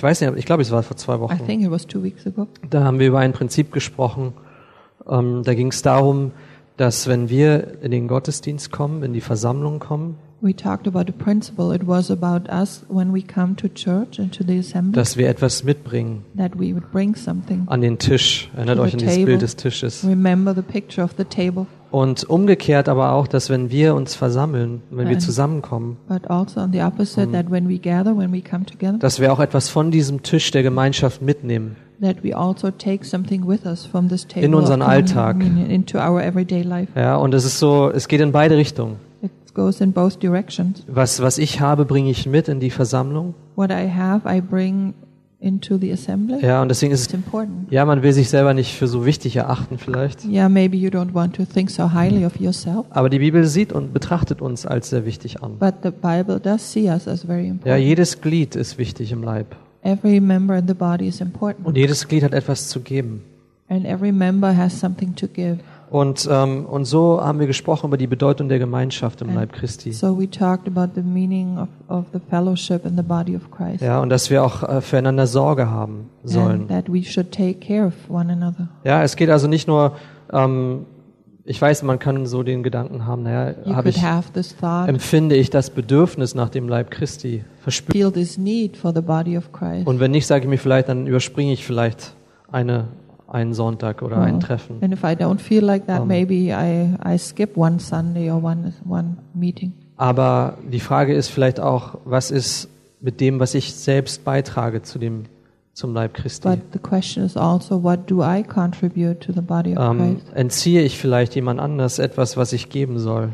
ich weiß nicht, ich glaube, es war vor zwei I Wochen. think it was two weeks ago. Da haben wir über ein Prinzip gesprochen. Ähm, da ging es darum, dass wenn wir in den Gottesdienst kommen, in die Versammlung kommen, We talked about a principle. It was about us when we come to church and to the assembly dass wir etwas mitbringen that we would bring something. an den Tisch. Erinnert euch the an dieses table. Bild des Tisches. Remember the picture of the table, Und umgekehrt aber auch, dass wenn wir uns versammeln, wenn wir zusammenkommen, but also on the opposite, that when we gather, when we come together, dass wir auch etwas von diesem Tisch der Gemeinschaft mitnehmen. that we also take something with us from this table In unseren Alltag. communion into our everyday life. Ja, und es ist so, es geht in beide Richtungen. It goes in both directions. Was, was ich habe, bringe ich mit in die Versammlung. What I have, I bring into the assembly. Ja, und deswegen ist It's important. ja, man will sich selber nicht für so wichtig erachten vielleicht. Yeah, maybe you don't want to think so highly of yourself, Aber die Bibel sieht und betrachtet uns als sehr wichtig an. but the Bible does see us as very Ja, important. jedes Glied ist wichtig im Leib. Every member in the body is important, Und jedes Glied hat etwas zu geben. and every member has something to give. Und, ähm, und so haben wir gesprochen über die Bedeutung der Gemeinschaft im. Leib Christi. So we talked about the meaning of, of the fellowship in the body of Christ, Ja, und dass wir auch äh, füreinander Sorge haben sollen. and that we should take care of one another. Ja, es geht also nicht nur, ähm, ich weiß, man kann so den Gedanken haben, naja, You habe ich, empfinde ich das Bedürfnis nach dem Leib Christi, verspüre. Und wenn nicht, sage ich mir vielleicht, dann überspringe ich vielleicht eine, einen Sonntag oder ein Well, Treffen. And if I don't feel like that, Um, maybe I, I skip one Sunday or one, one meeting. Aber die Frage ist vielleicht auch, was ist mit dem, was ich selbst beitrage zu dem, zum Leib Christi? But the question is also, what do I contribute to the body of Ähm, Christ? entziehe ich vielleicht jemand anders etwas, was ich geben soll?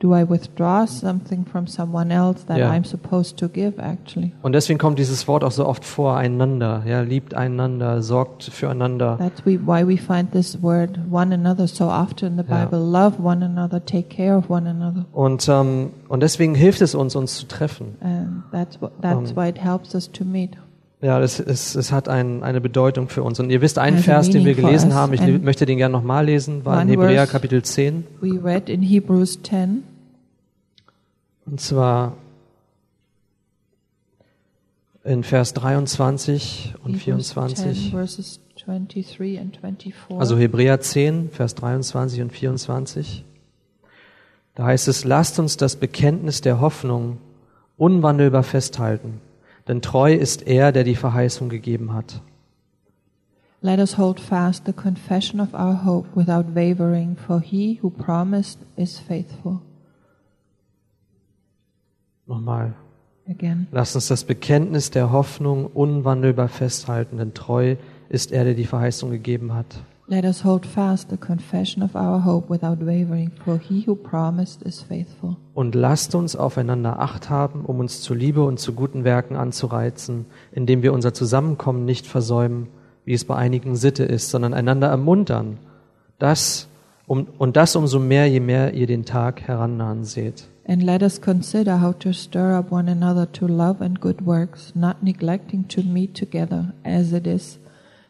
Do I withdraw something from someone else that Ja. I'm supposed to give, actually? Und deswegen kommt dieses Wort auch so oft vor, einander. Ja, liebt einander, sorgt füreinander. That's we, why we find this word one another so often in the Ja. Bible. Love one another, take care of one another. Und, ähm, und deswegen hilft es uns, uns zu treffen. And that's, that's Um, why it helps us to meet. Ja, es, es, es hat ein, eine Bedeutung für uns. Und ihr wisst, einen Vers, den wir gelesen haben, ich And möchte den gerne nochmal lesen, war in Hebräer Kapitel 10. We read in Hebrews 10, Und zwar in Vers 23 und Hebrews 10 24. verses 23 and 24. Also Hebräer 10, Vers 23 und 24. Da heißt es, lasst uns das Bekenntnis der Hoffnung unwandelbar festhalten, denn treu ist er, der die Verheißung gegeben hat. Let us hold fast the confession of our hope without wavering, for he who promised is faithful. Nochmal. Again. Lasst uns das Bekenntnis der Hoffnung unwandelbar festhalten, denn treu ist er, der die Verheißung gegeben hat. Let us hold fast the confession of our hope without wavering, for he who promised is faithful. Und lasst uns aufeinander Acht haben, um uns zu Liebe und zu guten Werken anzureizen, indem wir unser Zusammenkommen nicht versäumen, wie es bei einigen Sitte ist, sondern einander ermuntern. Das um, und das umso mehr, je mehr ihr den Tag herannahen seht. And let us consider how to stir up one another to love and good works, not neglecting to meet together, as it is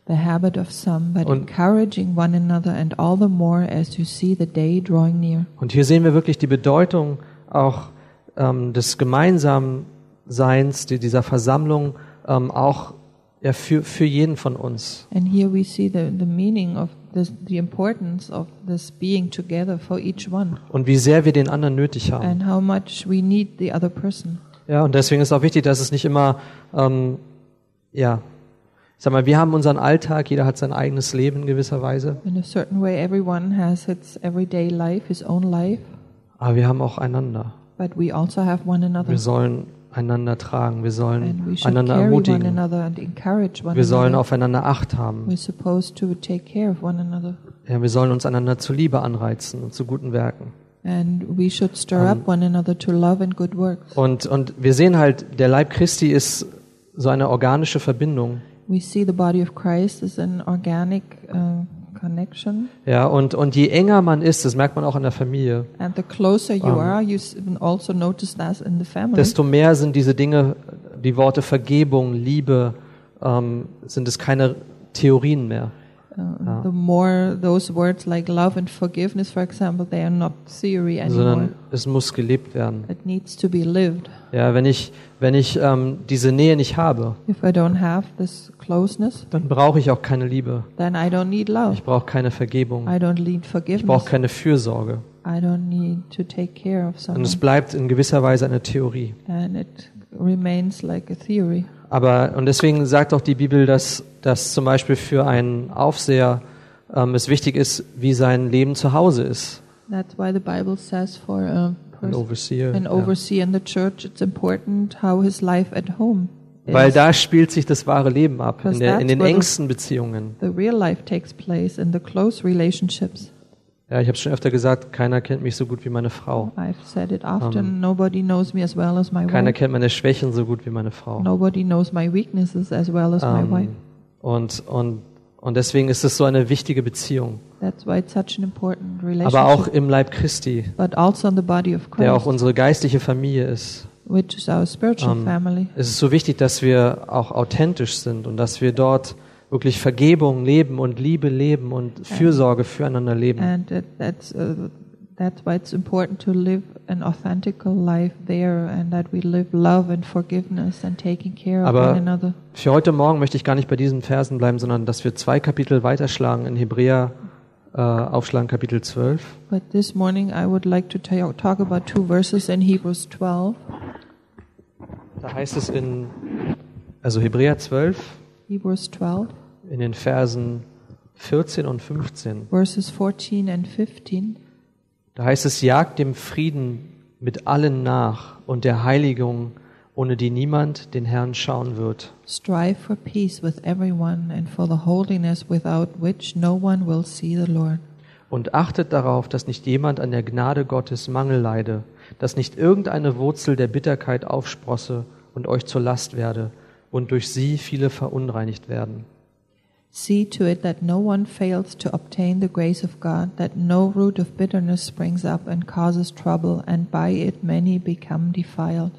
the habit of some, but Und- encouraging one another, and all the more as you see the day drawing near. Und hier sehen wir wirklich die Bedeutung auch ähm, des gemeinsamen Seins, die, dieser Versammlung, ähm, auch ja, für, für jeden von uns. And here we see the, the meaning of this, the importance of this being together for each one, Und wie sehr wir den anderen nötig haben. and how much we need the other person. Ja, und deswegen ist auch wichtig, dass es nicht immer, ähm, ja, sag mal, wir haben unseren Alltag, jeder hat sein eigenes Leben in gewisser Weise, In a certain way, everyone has its everyday life, his own life, aber wir haben auch einander. but we also have one another. Wir sollen einander tragen, wir sollen we should einander ermutigen, another and encourage one wir sollen another. aufeinander Acht haben, We're supposed to take care of one another. ja, wir sollen uns einander zur Liebe anreizen und zu guten Werken. And we should stir up one another to love and good works. Und, und wir sehen halt, der Leib Christi ist so eine organische Verbindung. We see the body of Christ as an organic uh, connection. Ja, und, und je enger man ist, das merkt man auch in der Familie, And the closer you Um, are, you also notice that in the family. desto mehr sind diese Dinge, die Worte Vergebung, Liebe, ähm, sind es keine Theorien mehr. Uh, The more those words like love and forgiveness, for example, they are not theory anymore. sondern es muss gelebt werden. It needs to be lived. Ja, wenn ich, wenn ich ähm, diese Nähe nicht habe, If I don't have this closeness, dann brauche ich auch keine Liebe. then I don't need love. Ich brauche keine Vergebung. I don't need Ich brauche forgiveness. keine Fürsorge. I don't need to take care of Und someone. es bleibt in gewisser Weise eine Theorie. And it remains like a theory. Aber und deswegen sagt auch die Bibel, dass, dass zum Beispiel für einen Aufseher ähm, es wichtig ist, wie sein Leben zu Hause ist. That's why the Bible says for a person, Overseer. an overseer in the church, it's important how his life at home is. Weil da spielt sich das wahre Leben ab, in, der, in den engsten Beziehungen. the real life takes place in the close relationships. Ja, ich habe schon öfter gesagt, keiner kennt mich so gut wie meine Frau. I've said it often. Nobody knows me as well as my Keiner kennt meine Schwächen so gut wie meine Frau. Nobody knows my weaknesses as well as my wife. Und, und, und deswegen ist es so eine wichtige Beziehung. That's why it's such an important Aber auch im Leib Christi, but also in the body of der auch unsere geistliche Familie ist. which is our spiritual Ähm, family. Es ist so wichtig, dass wir auch authentisch sind und dass wir dort wirklich Vergebung leben und Liebe leben und Fürsorge füreinander leben. And that's uh, that's why it's important to live an authentical life there, and that we live love and forgiveness and taking care of Aber- one another. Für heute Morgen möchte ich gar nicht bei diesen Versen bleiben, sondern dass wir zwei Kapitel weiterschlagen in Hebräer, äh, aufschlagen Kapitel 12. But this morning I would like to ta- talk about two verses in Hebrews 12. Da heißt es in, also Hebräer 12, Hebrews 12, in den Versen 14 und 15. verses 14 and 15. Da heißt es, jagt dem Frieden mit allen nach und der Heiligung, ohne die niemand den Herrn schauen wird. Strive for peace with everyone and for the holiness without which no one will see the Lord. Und achtet darauf, dass nicht jemand an der Gnade Gottes Mangel leide, dass nicht irgendeine Wurzel der Bitterkeit aufsprosse und euch zur Last werde und durch sie viele verunreinigt werden. See to it that no one fails to obtain the grace of God, that no root of bitterness springs up and causes trouble, and by it many become defiled.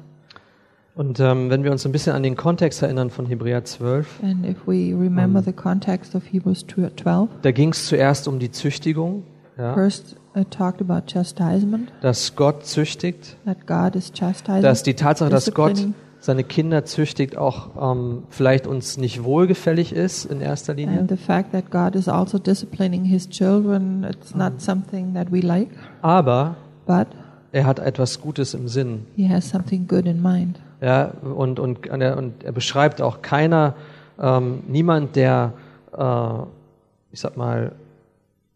Und ähm, wenn wir uns ein bisschen an den Kontext erinnern von Hebräer 12, And if we remember the context of Hebrews 12, da ging es zuerst um die Züchtigung, ja, first it talked about chastisement, dass Gott züchtigt, that God is chastising, dass die Tatsache, dass Gott disciplining, seine Kinder züchtigt, auch ähm, vielleicht uns nicht wohlgefällig ist in erster Linie. and the fact that God is also disciplining His children. It's not something that we like, Aber but er hat etwas Gutes im Sinn. He has something good in mind. Ja, und, und, und er- und er beschreibt auch keiner, ähm, niemand, der, äh, ich sag mal,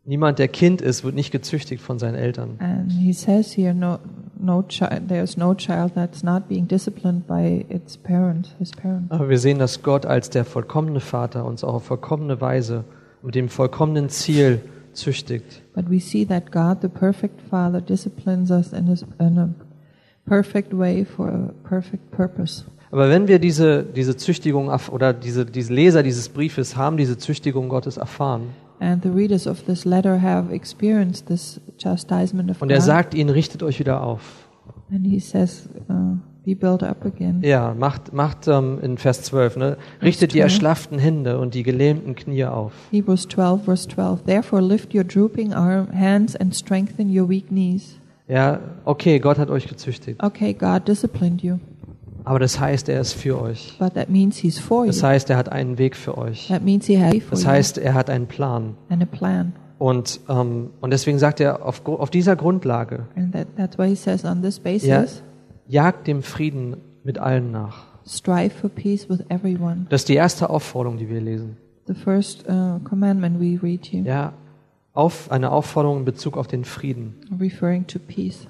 niemand, der Kind ist, wird nicht gezüchtigt von seinen Eltern. And he says here, no, no child, there's no child that's not being disciplined by its parent, his parent. Aber wir sehen, dass Gott als der vollkommene Vater uns auch auf vollkommene Weise mit dem vollkommenen Ziel züchtigt. But we see that God, the perfect Father, disciplines us in, his, in a perfect way for a perfect purpose. Aber wenn wir diese, diese Züchtigung oder diese, diese Leser dieses Briefes haben diese Züchtigung Gottes erfahren And the readers of this letter have experienced this chastisement of und er God. sagt ihnen, richtet euch wieder auf. and he says, uh, be built up again. Ja, macht, macht ähm, in Vers 12, ne? richtet die 12. erschlafften Hände und die gelähmten Knie auf. Hebrews 12, verse 12. Therefore lift your drooping arm, hands and strengthen your weak knees. Ja, okay, Gott hat euch gezüchtigt. Okay, God disciplined you, Aber das heißt, er ist für euch. but that means He's for you. Das heißt, er hat einen Weg für euch. That means He has Das heißt, er hat einen Plan. and a plan. Und, ähm, und deswegen sagt er, auf, auf dieser Grundlage, And that, that's why He says, on this basis, Ja. jagt dem Frieden mit allen nach. strive for peace with everyone. Das ist die erste Aufforderung, die wir lesen. The first uh, commandment we read here, Ja, auf, eine Aufforderung in Bezug auf den Frieden. referring to peace.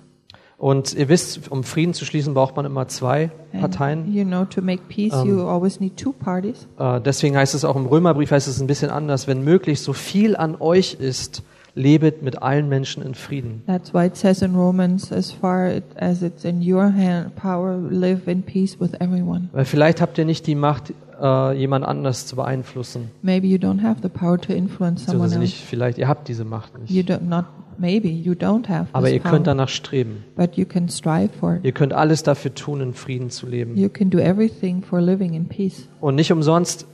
Und ihr wisst, um Frieden zu schließen, braucht man immer zwei And, Parteien. you know, to make peace, you always need two parties. Äh, deswegen heißt es auch im Römerbrief, heißt es ein bisschen anders, wenn möglich, so viel an euch ist, lebet mit allen Menschen in Frieden. That's why it says in Romans, as far as it's in your hand, power, live in peace with everyone. Weil vielleicht habt ihr nicht die Macht, äh, jemand anders zu beeinflussen. Maybe you don't have the power to influence someone else. nicht, vielleicht, ihr habt diese Macht You nicht. don't not maybe you don't have Aber ihr könnt danach streben. but you can strive for it. Ihr könnt alles dafür tun, in Frieden zu leben. You can do everything for living in peace. Und nicht umsonst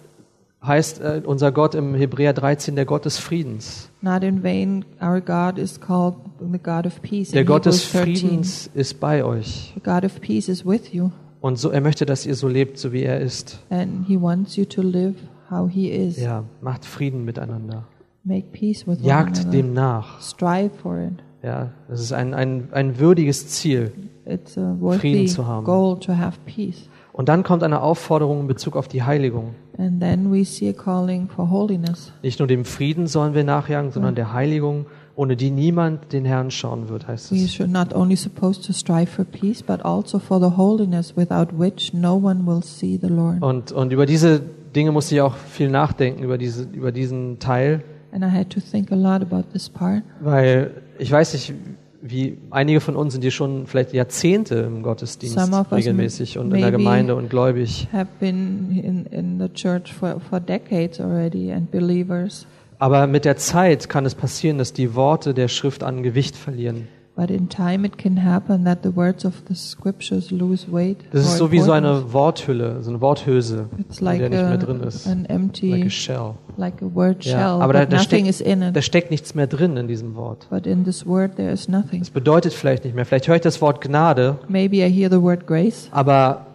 heißt äh, unser Gott im Hebräer 13 der Gott des Friedens. Not in vain, our God is called the God of peace. Der in Gott des Hebrews 13. Friedens ist bei euch. The God of peace is with you, Und so, er möchte, dass ihr so lebt, so wie er ist. and He wants you to live how He is. Ja, macht Frieden miteinander. Make peace with one Jagt dem nach. Strive for it. Ja, das ist ein, ein, ein würdiges Ziel. It's a Frieden worthy zu haben. goal to have peace. Und dann kommt eine Aufforderung in Bezug auf die Heiligung. And then we see a calling for holiness. Nicht nur dem Frieden sollen wir nachjagen, sondern der Heiligung, ohne die niemand den Herrn schauen wird, heißt We es. should not only supposed to strive for peace, but also for the holiness without which no one will see the Lord. Und, und über diese Dinge musste ich auch viel nachdenken, über, diese, über diesen Teil, And I had to think a lot about this part. weil ich weiß nicht, wie einige von uns sind hier schon vielleicht Jahrzehnte im Gottesdienst Some of us regelmäßig und in der Gemeinde und gläubig. Have been in, in the church for, for decades already and believers. Aber mit der Zeit kann es passieren, dass die Worte der Schrift an Gewicht verlieren. But in time it can happen that the words of the scriptures lose weight. Das ist so wie so eine Worthülle, so eine Worthülse, It's in like der nicht mehr drin ist. an Like empty, a shell. Like a word Ja, shell, aber da, da, nothing steckt, is in it. da steckt nichts mehr drin in diesem Wort. But in this word there is nothing. Es bedeutet vielleicht nicht mehr. Vielleicht höre ich das Wort Gnade, Maybe I hear the word grace, aber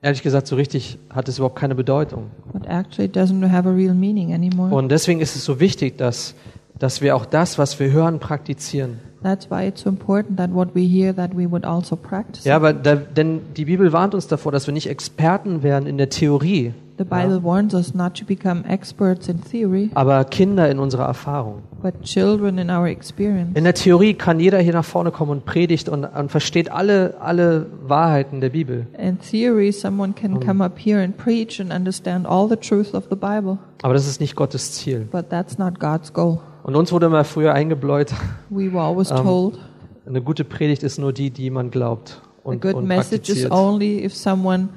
ehrlich gesagt, so richtig hat es überhaupt keine Bedeutung. but actually it doesn't have a real meaning anymore. Und deswegen ist es so wichtig, dass, dass wir auch das, was wir hören, praktizieren. That's why it's so important that what we hear that we would also practice. Ja, aber da, denn die Bibel warnt uns davor, dass wir nicht Experten werden in der Theorie, The Bible warns us not to become experts in theory, aber Kinder in unserer Erfahrung. but children in our experience. In der Theorie kann jeder hier nach vorne kommen und predigt und, und versteht alle, alle Wahrheiten der Bibel. In theory, someone can come up here and preach and understand all the truth of the Bible, Aber das ist nicht Gottes Ziel. but that's not God's goal. Und uns wurde mal früher eingebläut, We were always Um, told eine gute Predigt ist nur die, die man glaubt a und, good und message is only if someone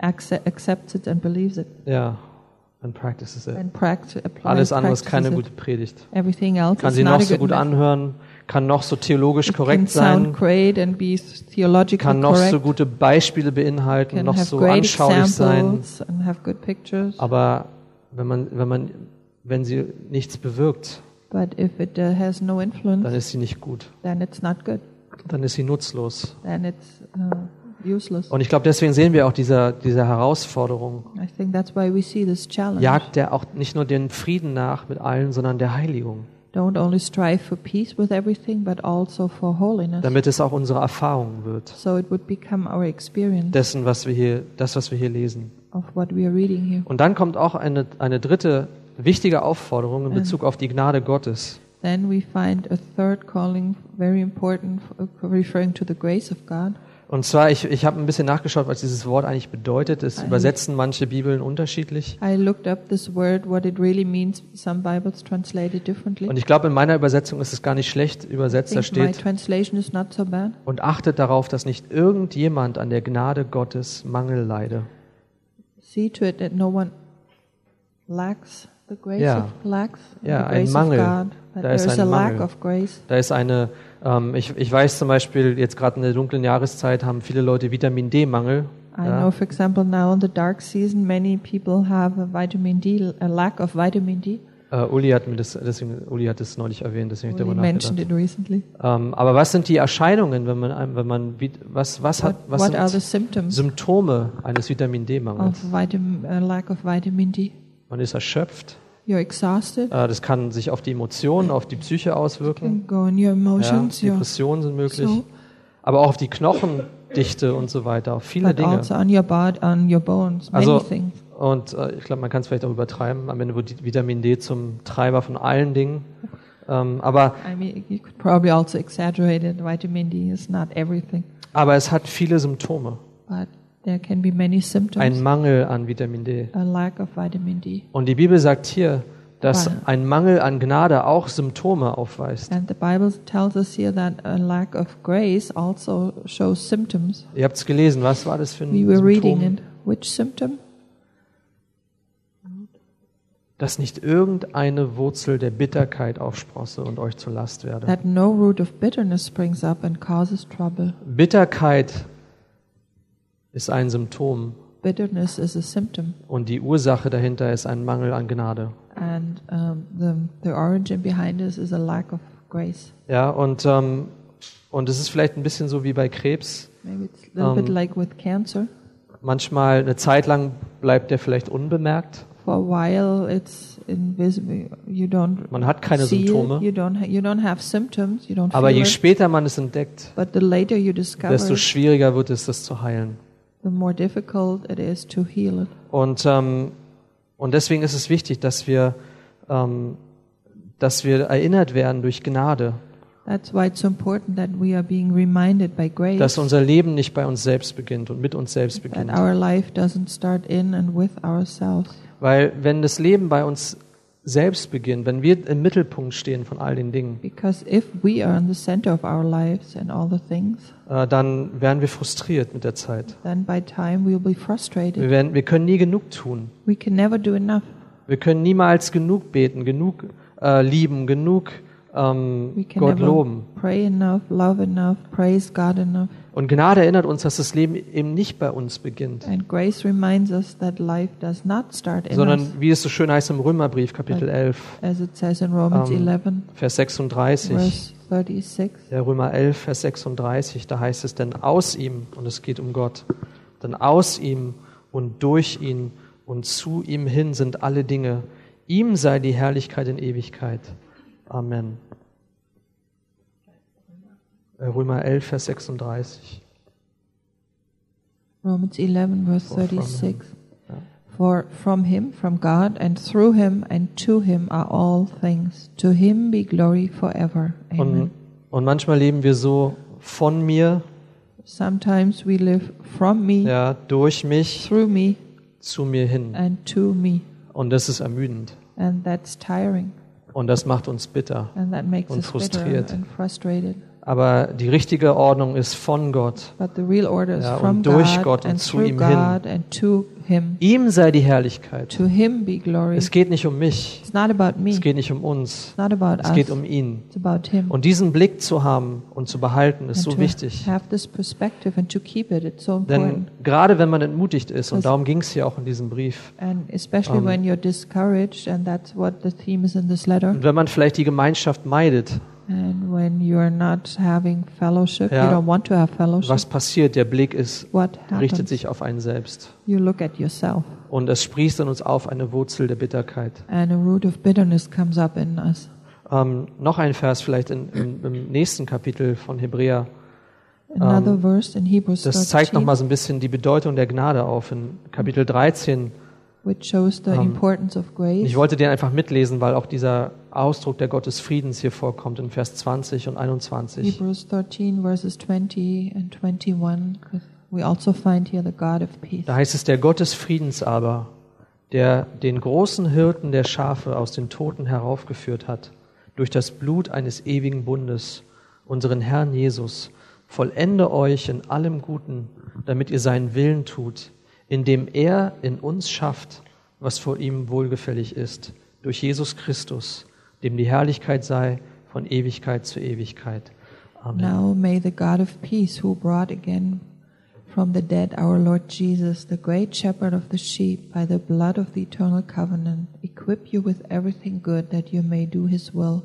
acce- accepts it and believes it Ja, and practices it. and practi- applies, Alles andere ist keine gute Predigt. Everything else Kann sie noch so good gut anhören, kann noch so theologisch It korrekt sound sein, great and be theologically kann noch correct. so gute Beispiele beinhalten, can noch have so anschaulich sein. examples and have good pictures. Aber wenn man, wenn man, wenn sie nichts bewirkt, But if it uh, has no dann influence, ist sie nicht gut. then it's not good. Dann ist sie nutzlos. Then it's uh, useless. Und ich glaube, deswegen sehen wir auch diese, diese Herausforderung. I think that's why we see this challenge. Jagt er auch nicht nur den Frieden nach mit allen, sondern der Heiligung, Don't only strive for peace with everything, but also for holiness. damit es auch unsere Erfahrung wird. So it would become our experience Dessen, was wir hier, das, was wir hier lesen. of what we are reading here. Und dann kommt auch eine, eine dritte wichtige Aufforderung in Bezug auf die Gnade Gottes. Then we find a third calling, very important, referring to the grace of God. Und zwar, ich, ich habe ein bisschen nachgeschaut, was dieses Wort eigentlich bedeutet. Es übersetzen manche Bibeln unterschiedlich. I looked up this word, what it really means. Some Bibles translate it differently. Und ich glaube, in meiner Übersetzung ist es gar nicht schlecht übersetzt. Da my steht, translation is not so bad. und achtet darauf, dass nicht irgendjemand an der Gnade Gottes Mangel leide. See to it that no one lacks Ja. Ja, the ein grace Mangel. of God. Da ist ein lack Mangel. of grace. Da ist eine, ähm, ich, ich weiß zum Beispiel, jetzt gerade in der dunklen Jahreszeit haben viele Leute Vitamin D-Mangel. I Ja. know, for example, now in the dark season, many people have a vitamin D, a lack of vitamin D. Äh, Uli hat mir das, deswegen, Uli hat das neulich erwähnt, deswegen habe ich darüber mentioned it recently. Ähm, aber was sind die Erscheinungen, wenn man, wenn man, was, was hat, What, was what the sind Symptome eines Vitamin D-Mangels? of vitamin, a lack of vitamin D? Man ist erschöpft. You're exhausted. Äh, das kann sich auf die Emotionen, auf die Psyche auswirken. go in your Ja, emotions, your Depressionen sind möglich. soul, Aber auch auf die Knochendichte und so weiter. Auf viele but Dinge. also on your body, on your bones, many Also, things. und äh, ich glaube, man kann es vielleicht auch übertreiben. Am Ende wird Vitamin D zum Treiber von allen Dingen. Ähm, aber, I mean, you could probably also exaggerate it. Vitamin D is not everything, aber es hat viele Symptome. but there can be many Ein symptoms. Mangel an Vitamin D. A lack of vitamin D. Und die Bibel sagt hier, dass ein Mangel an Gnade auch Symptome aufweist. And the Bible tells us here that a lack of grace also shows symptoms. Ihr habt es gelesen, was war das für ein We Symptom? Dass nicht irgendeine Wurzel der Bitterkeit aufsprosse und euch zur Last werde. No root of bitterness springs up and causes trouble. Bitterkeit ist ein Symptom bitterness is a symptom, Und die Ursache dahinter ist ein Mangel an Gnade. and um, the the origin behind this is a lack of grace. Ja, und, ähm, und es ist vielleicht ein bisschen so wie bei Krebs. Maybe it's a little Um, bit like with cancer. Manchmal eine Zeit lang bleibt der vielleicht unbemerkt. For a while, it's invisible. You don't Man hat keine Symptome. it. You don't. Ha- you don't have symptoms. You don't Aber je it. später man es entdeckt, desto schwieriger wird es, das zu heilen. The more difficult it is to heal it. Und, ähm, und deswegen ist es wichtig, dass wir, ähm, dass wir erinnert werden durch Gnade, That's why it's so important that we are being reminded by grace dass unser Leben nicht bei uns selbst beginnt und mit uns selbst that beginnt. our life doesn't start in and with ourselves. Weil wenn das Leben bei uns selbst beginnt, wenn wir im Mittelpunkt stehen von all den Dingen, Because if we are in the center of our lives and all the things, äh, dann werden wir frustriert mit der Zeit. then by time we'll be frustrated. Wir, werden, wir können nie genug tun. We can never do enough. Wir können niemals genug beten, genug äh, lieben, genug ähm, We can Gott loben. enough, love enough, praise God enough. Und Gnade erinnert uns, dass das Leben eben nicht bei uns beginnt, And grace reminds us that life does not start in us, sondern wie es so schön heißt im Römerbrief, Kapitel 11, as it says in Romans Ähm, 11, Vers 36. verse 36. Der Römer 11, Vers 36, da heißt es, denn aus ihm, und es geht um Gott, denn aus ihm und durch ihn und zu ihm hin sind alle Dinge. Ihm sei die Herrlichkeit in Ewigkeit. Amen. Äh, Römer 11, Vers 36. Romans 11, verse Or from 36. Ja. For from him, from God, and through him, and to him are all things. To him be glory forever. Amen. Und, und manchmal leben wir so von mir, Sometimes we live from me, ja, durch mich, through me, zu mir hin. and to me. Und das ist ermüdend. And that's tiring. Und das macht uns bitter. Und frustriert. Aber die richtige Ordnung ist von Gott. But the real order is Ja, und from durch God Gott und zu ihm hin. Ihm sei die Herrlichkeit. Es geht nicht um mich. It's not about me. Es geht nicht um uns. It's not about Es us. geht um ihn. Und diesen Blick zu haben und zu behalten, ist so wichtig. Denn gerade wenn man entmutigt ist, und darum ging es hier auch in diesem Brief, letter. und wenn man vielleicht die Gemeinschaft meidet, And when you're not having fellowship, Ja. you don't want to have fellowship. was passiert? Der Blick ist, what richtet happens? sich auf einen selbst. You look at yourself, Und es sprießt in uns auf eine Wurzel der Bitterkeit. and a root of bitterness comes up in us. Ähm, noch ein Vers vielleicht in, in, im nächsten Kapitel von Hebräer. Another Um, verse in Hebrews Das zeigt 13, nochmal so ein bisschen die Bedeutung der Gnade auf. In Kapitel 13 which shows the um, importance of grace. Ich wollte den einfach mitlesen, weil auch dieser Ausdruck der Gott des Friedens hier vorkommt in Vers 20 und 21. Hebrews 13 verses 20 and 21. 'cause We also find here the God of peace. Da heißt es, der Gott des Friedens aber, der den großen Hirten der Schafe aus den Toten heraufgeführt hat, durch das Blut eines ewigen Bundes, unseren Herrn Jesus, vollende euch in allem Guten, damit ihr seinen Willen tut, indem er in uns schafft, was vor ihm wohlgefällig ist, durch Jesus Christus, dem die Herrlichkeit sei von Ewigkeit zu Ewigkeit. Amen. Now may the God of peace, who brought again from the dead our Lord Jesus, the great shepherd of the sheep, by the blood of the eternal covenant, equip you with everything good that you may do his will,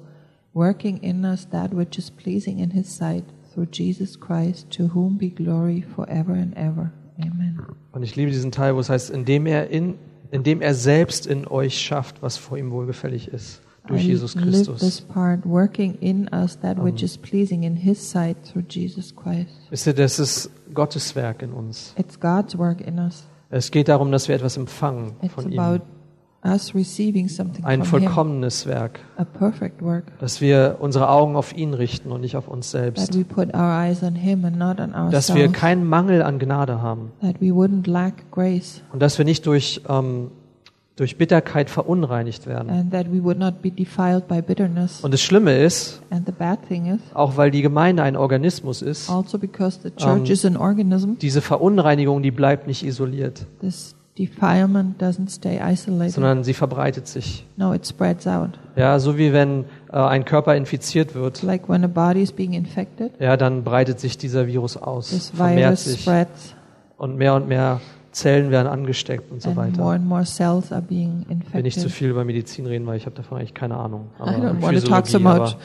working in us that which is pleasing in his sight, through Jesus Christ, to whom be glory forever and ever. Amen. Und ich liebe diesen Teil, wo es heißt, indem er, in, indem er selbst in euch schafft, was vor ihm wohlgefällig ist, durch I Jesus live this Christus. part, working in us that which is pleasing in his sight, through Jesus Christ. Wisst ihr, das ist Gottes Werk in uns. It's God's work in us. Es geht darum, dass wir etwas empfangen It's von ihm. about us receiving something Ein from Him, vollkommenes Werk. a perfect work. Dass wir unsere Augen auf ihn richten und nicht auf uns That selbst. we put our eyes on Him and not on Dass wir ourselves. keinen Mangel an Gnade haben. That we wouldn't lack grace Und dass wir nicht durch, ähm, durch Bitterkeit verunreinigt werden. and that we would not be defiled by bitterness. Und das Schlimme ist, And the bad thing is, auch weil die Gemeinde ein Organismus ist, also because the church Um, is an organism, diese Verunreinigung, die bleibt nicht isoliert. this defilement doesn't stay isolated. sondern sie verbreitet sich. No, it spreads out. Ja, so wie wenn äh, ein Körper infiziert wird, Like when a body is being infected, ja, dann breitet sich dieser Virus aus, vermehrt sich spreads und mehr und mehr Zellen werden angesteckt und so and more weiter. and more cells are being Ich will nicht zu infected. viel über Medizin reden, weil ich habe davon eigentlich keine Ahnung. I don't want to talk so much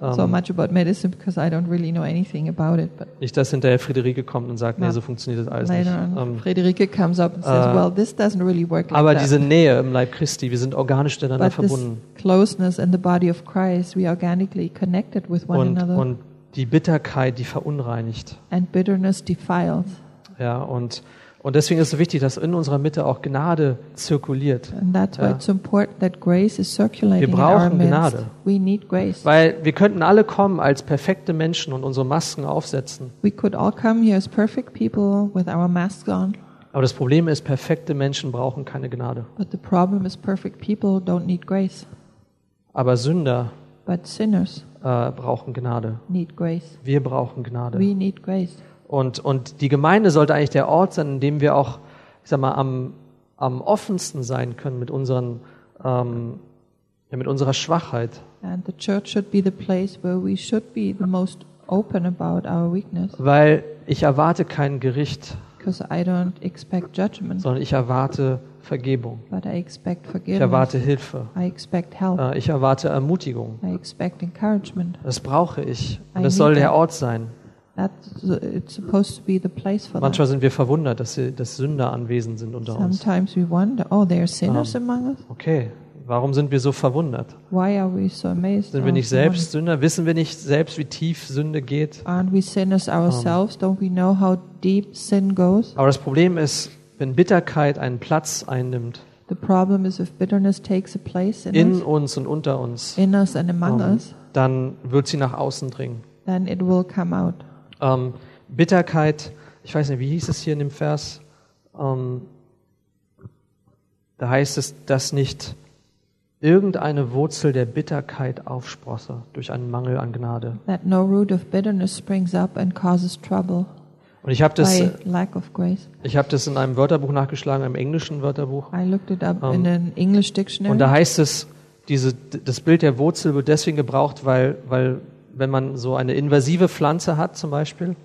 aber, so ähm, much about medicine because I don't really know anything about it. But Nicht, dass hinterher Friederike kommt und sagt, nee, so funktioniert das alles nicht. later on, Ähm, Friederike comes up and says, äh, "Well, this doesn't really work like aber that." diese Nähe im Leib Christi, wir sind organisch miteinander but this verbunden. closeness in the body of Christ, we organically connected with one Und, another, und die Bitterkeit, die verunreinigt. and bitterness defiles. Ja, und, und deswegen ist es wichtig, dass in unserer Mitte auch Gnade zirkuliert. And that's why Ja. it's important that grace is circulating Wir brauchen. Gnade. We need grace. Weil wir könnten alle kommen als perfekte Menschen und unsere Masken aufsetzen. We could all come here as perfect people with our masks on, Aber das Problem ist, perfekte Menschen brauchen keine Gnade. but the problem is perfect people don't need grace, Aber Sünder äh, brauchen Gnade. Wir brauchen Gnade. Und, und die Gemeinde sollte eigentlich der Ort sein, in dem wir auch, ich sag mal, am, am offensten sein können mit, unseren, ähm, ja, mit unserer Schwachheit. And the church should be the place where we should be the most open about our weakness, Weil ich erwarte kein Gericht, because I don't expect judgment, sondern ich erwarte Vergebung. but I expect Ich erwarte Hilfe. I expect help. Äh, ich erwarte Ermutigung. I expect encouragement. Das brauche ich. Und I das soll der. Ort sein. That's it's supposed to be the place for Manchmal sind wir verwundert, dass, sie, dass Sünder anwesend sind unter uns. Sometimes we wonder, oh, there are sinners among us. Okay, warum sind wir so verwundert? Why are we so amazed? Sind wir nicht selbst Sünder? Wissen wir nicht selbst, wie tief Sünde geht? Aren't we sinners ourselves? Don't we know how deep sin goes? Aber das Problem ist, wenn Bitterkeit einen Platz einnimmt, The problem is if bitterness takes a place in, in us, uns und unter uns, in us and among ähm, us, dann wird sie nach außen dringen. then it will come out. Ähm, Bitterkeit, ich weiß nicht, wie hieß es hier in dem Vers? Ähm, da heißt es, dass nicht irgendeine Wurzel der Bitterkeit aufsprosse durch einen Mangel an Gnade. That no root of bitterness springs up and causes trouble Und ich habe das, ich habe das in einem Wörterbuch nachgeschlagen, einem englischen Wörterbuch. I looked it up Um, in an English Und dictionary. da heißt es, diese, das Bild der Wurzel wird deswegen gebraucht, weil, weil wenn man so eine invasive Pflanze hat zum Beispiel,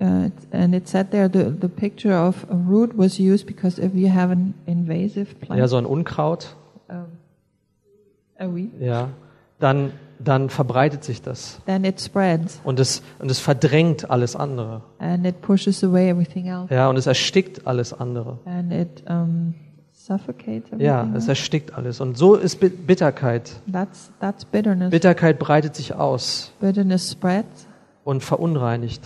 Uh, and it said there the, the picture of a root was used because if you have an invasive plant, ja, so ein Unkraut, um, a weed, ja, dann, dann verbreitet sich das. then it spreads Und es, und es verdrängt alles andere. and it pushes away everything else Ja, und es erstickt alles andere. and it um. Ja, es erstickt alles. Und so ist Bi- Bitterkeit. That's that's bitterness. Bitterkeit breitet sich aus und verunreinigt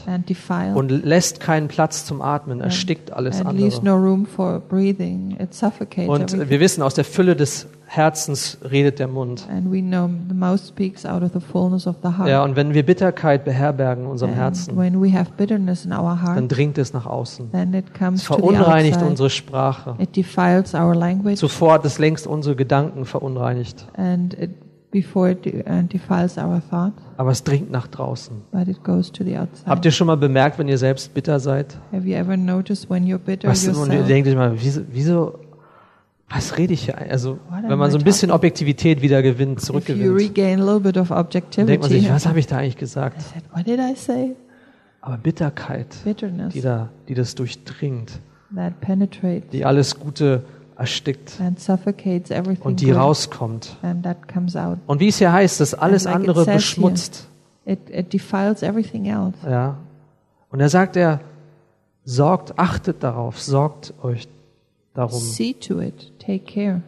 und lässt keinen Platz zum Atmen, erstickt alles and andere. no room for breathing. It suffocates Und everything. wir wissen, aus der Fülle des Herzens redet der Mund. and we know the mouth speaks out of the fullness of the heart. Ja, und wenn wir Bitterkeit beherbergen in unserem Herzen, when we have bitterness in our dann heart, dringt es nach außen. then it Es verunreinigt unsere Sprache. It defiles our language Zuvor hat es längst unsere Gedanken verunreinigt. and it before it de- defiles our thought, Aber es dringt nach draußen. but it goes to the outside. Habt ihr schon mal bemerkt, wenn ihr selbst bitter seid? Have you ever noticed when you're bitter Was, und ihr yourself? denkt euch mal, wieso, wieso, was rede ich hier? Also, wenn man so ein bisschen? Objektivität wieder gewinnt, zurückgewinnt, dann denkt man sich, was habe ich da eigentlich gesagt? Said? Aber Bitterkeit, Bitterness die, da, die das durchdringt, die alles Gute erstickt und die rauskommt. Und wie es hier heißt, dass alles like andere beschmutzt. It, it. Ja. Und er sagt er, sorgt, achtet darauf, sorgt euch darum, it,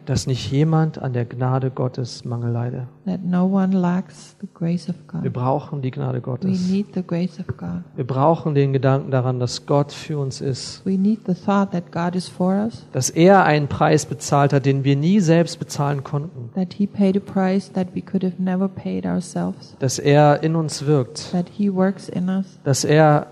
dass nicht jemand an der Gnade Gottes Mangel leide. that no one lacks the grace of Wir brauchen die Gnade We Gottes. need the grace of God. Wir brauchen den Gedanken daran, dass Gott für uns ist, We need the thought that God is for us, dass er einen Preis bezahlt hat, den wir nie selbst bezahlen konnten, dass er in uns wirkt, that He works in us, dass er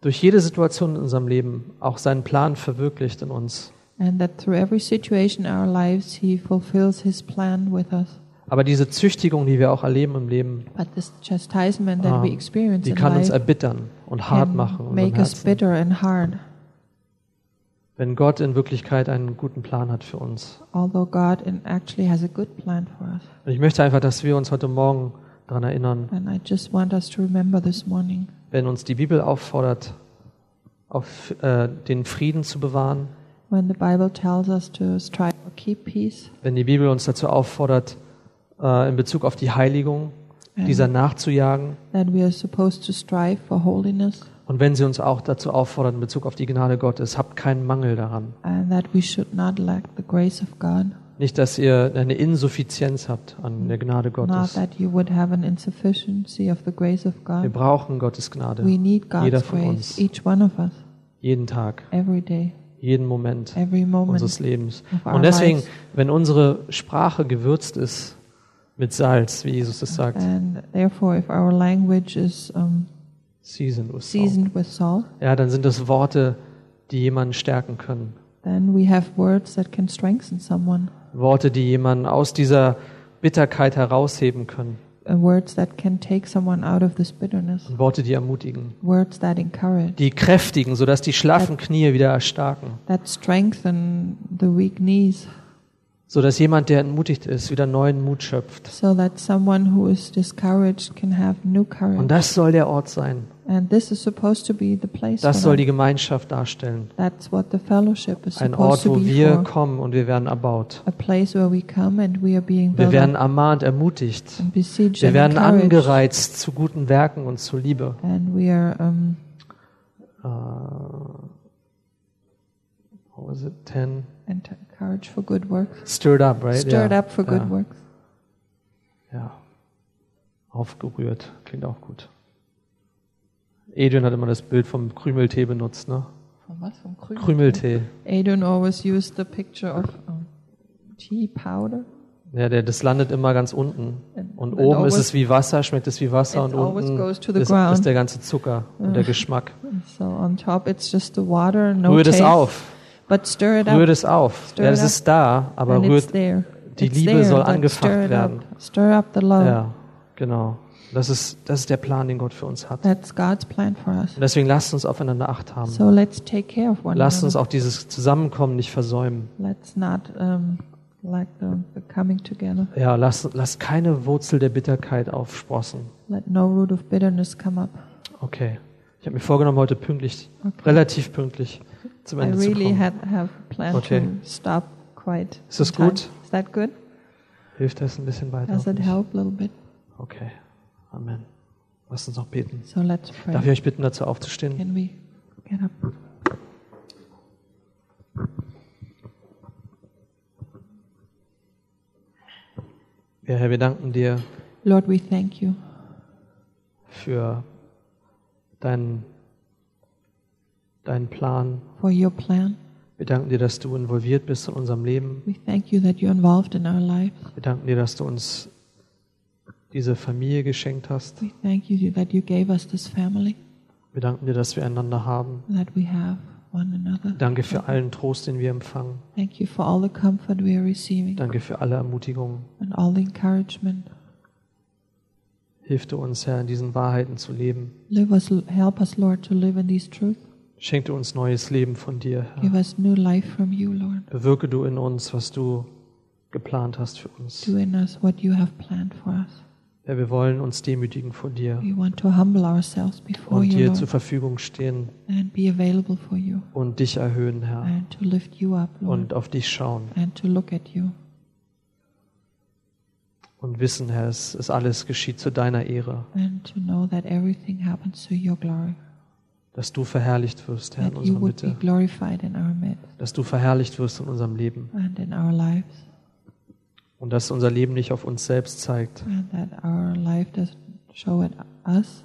durch jede Situation in unserem Leben auch seinen Plan verwirklicht in uns. And that through every situation in our lives He fulfills His plan with us. Aber diese Züchtigung, die wir auch erleben im Leben, But this chastisement that we Ah, experience die kann uns erbittern und hart machen. make us bitter and hard. Wenn Gott in Wirklichkeit einen guten Plan hat für uns. Although God in- actually has a good plan for us. Und ich möchte einfach, dass wir uns heute Morgen daran erinnern, And I just want us to remember this morning wenn uns die Bibel auffordert, auf äh, den Frieden zu bewahren, When the Bible tells us to strive or keep peace, wenn die Bibel uns dazu auffordert, äh, in Bezug auf die Heiligung dieser nachzujagen that we are supposed to strive for holiness, und wenn sie uns auch dazu auffordert in Bezug auf die Gnade Gottes, habt keinen Mangel daran. and that we should not lack the grace of God. Nicht, dass ihr eine Insuffizienz habt an der Gnade Not Gottes. that you would have an insufficiency of the grace of Wir brauchen Gottes Gnade. We need Jeder von uns. each one of us, Jeden Tag, every day, jeden Moment every moment. unseres Lebens. Und deswegen, wenn unsere Sprache gewürzt ist mit Salz, wie Jesus es sagt, And therefore, if our language is um, seasoned with salt, seasoned with salt, ja, dann sind das Worte, die jemanden stärken können. then we have words that can strengthen someone, Worte, die jemanden aus dieser Bitterkeit herausheben können. Uh, words that can take someone out of this bitterness, Und Worte, die ermutigen. words that encourage, Die kräftigen, sodass die schlaffen Knie wieder erstarken. that strengthen the weak knees, Sodass jemand, der entmutigt ist, wieder neuen Mut schöpft. so that someone who is discouraged can have new Und courage. das soll der Ort sein. And this is supposed to be the place Das soll die Gemeinschaft darstellen. That's what the fellowship is Ein Ort, wo wir kommen und wir werden erbaut. A place where we come and we are being Wir built werden ermahnt, ermutigt. Wir werden encouraged. angereizt zu guten Werken und zu Liebe. Uh, what was it? Ten. and encouraged for good works. Stirred up, right? Stirred ja. up for good ja. works. Ja. Aufgerührt. Klingt auch gut. Adrian hat immer das Bild vom Krümeltee benutzt, ne? From what? From Krümel? Krümeltee. Adrian always used the picture of um, tea powder. Ja, der, das landet immer ganz unten. And Und it oben ist es wie Wasser, schmeckt es wie Wasser und unten ist, ist der ganze Zucker und der Geschmack. So on top it's just the water, no Rührt es taste. auf. But stir it Rührt up. es auf. Stir Ja, up. ist da, aber and rührt. die It's Liebe there, soll it werden. Up. Stir up the love. Ja, genau. Das ist, das ist der Plan, den Gott für uns hat. That's God's plan for us. Und deswegen lasst uns aufeinander Acht haben. So let's take care of one Lasst uns auch dieses Zusammenkommen nicht versäumen. Let's not um, like the, the coming together. Ja, lasst, lasst keine Wurzel der Bitterkeit aufsprossen. Let no root of bitterness come up. Okay. Ich habe mir vorgenommen, heute pünktlich, relativ pünktlich zum I Ende zu really kommen. had have planned Okay. to stop quite. Ist das time. gut? Is that good? Hilft das ein bisschen weiter? Does it help a little bit? Okay. Amen. Lasst uns noch beten. So let's pray. Darf ich euch bitten, dazu aufzustehen? Can we get up? Ja, Herr, wir danken dir Lord, we thank you für deinen, deinen Plan. for your plan. Wir danken dir, dass du involviert bist in unserem Leben. We thank you that you're involved in our lives. Wir danken dir, dass du uns diese Familie geschenkt hast. We thank you that you gave us this family, Wir danken dir, dass wir einander haben. that we have one another. Danke für allen Trost, den wir empfangen. Thank you for all the comfort we are receiving Danke für alle Ermutigungen. and all the encouragement. Hilf du uns, Herr, in diesen Wahrheiten zu leben. Live us, help us, Lord, to live in these truths. Schenk du uns neues Leben von dir, Herr. Give us new life from you, Lord. Bewirke du in uns, was du geplant hast für uns. Do in us what you have planned for us. Herr, wir wollen uns demütigen vor dir We want to humble ourselves before und you, dir zur Verfügung stehen and be available for you, und dich erhöhen, Herr, and to lift you up, Lord, und auf dich schauen. and to look at you, und wissen, Herr, es ist alles geschieht zu deiner Ehre, and to know that everything happens to your glory, dass du verherrlicht wirst, Herr, in unserer Mitte, dass du verherrlicht wirst in unserem Leben and in our lives, und dass unser Leben nicht auf uns selbst zeigt, and that our life doesn't show it us,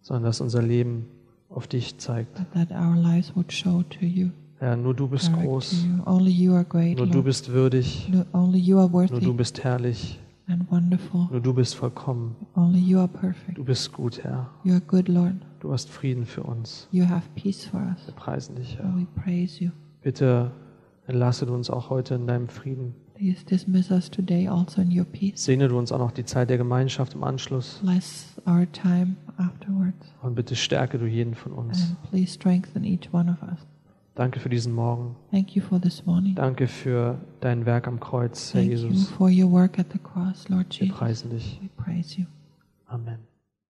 sondern dass unser Leben auf dich zeigt. but that our lives would show to you, Herr, nur du bist groß, you. Only you are great, nur du Lord. bist würdig, No- Only you are nur du worthy bist herrlich, and wonderful. nur du bist vollkommen, Only you are perfect. du bist gut, Herr. You are good, Lord. Du hast Frieden für uns. You have peace for us. Wir preisen dich, Herr. we you. Entlasse du uns auch heute in deinem Frieden. Please dismiss us today also in your peace. Segne du uns auch noch die Zeit der Gemeinschaft im Anschluss. Bless our time afterwards. Und bitte stärke du jeden von uns. And please strengthen each one of us. Danke für diesen Morgen. Thank you for this morning. Danke für dein Werk am Kreuz, Herr Thank you Jesus. for your work at the cross, Lord Wir Jesus. preisen dich. We praise you. Amen.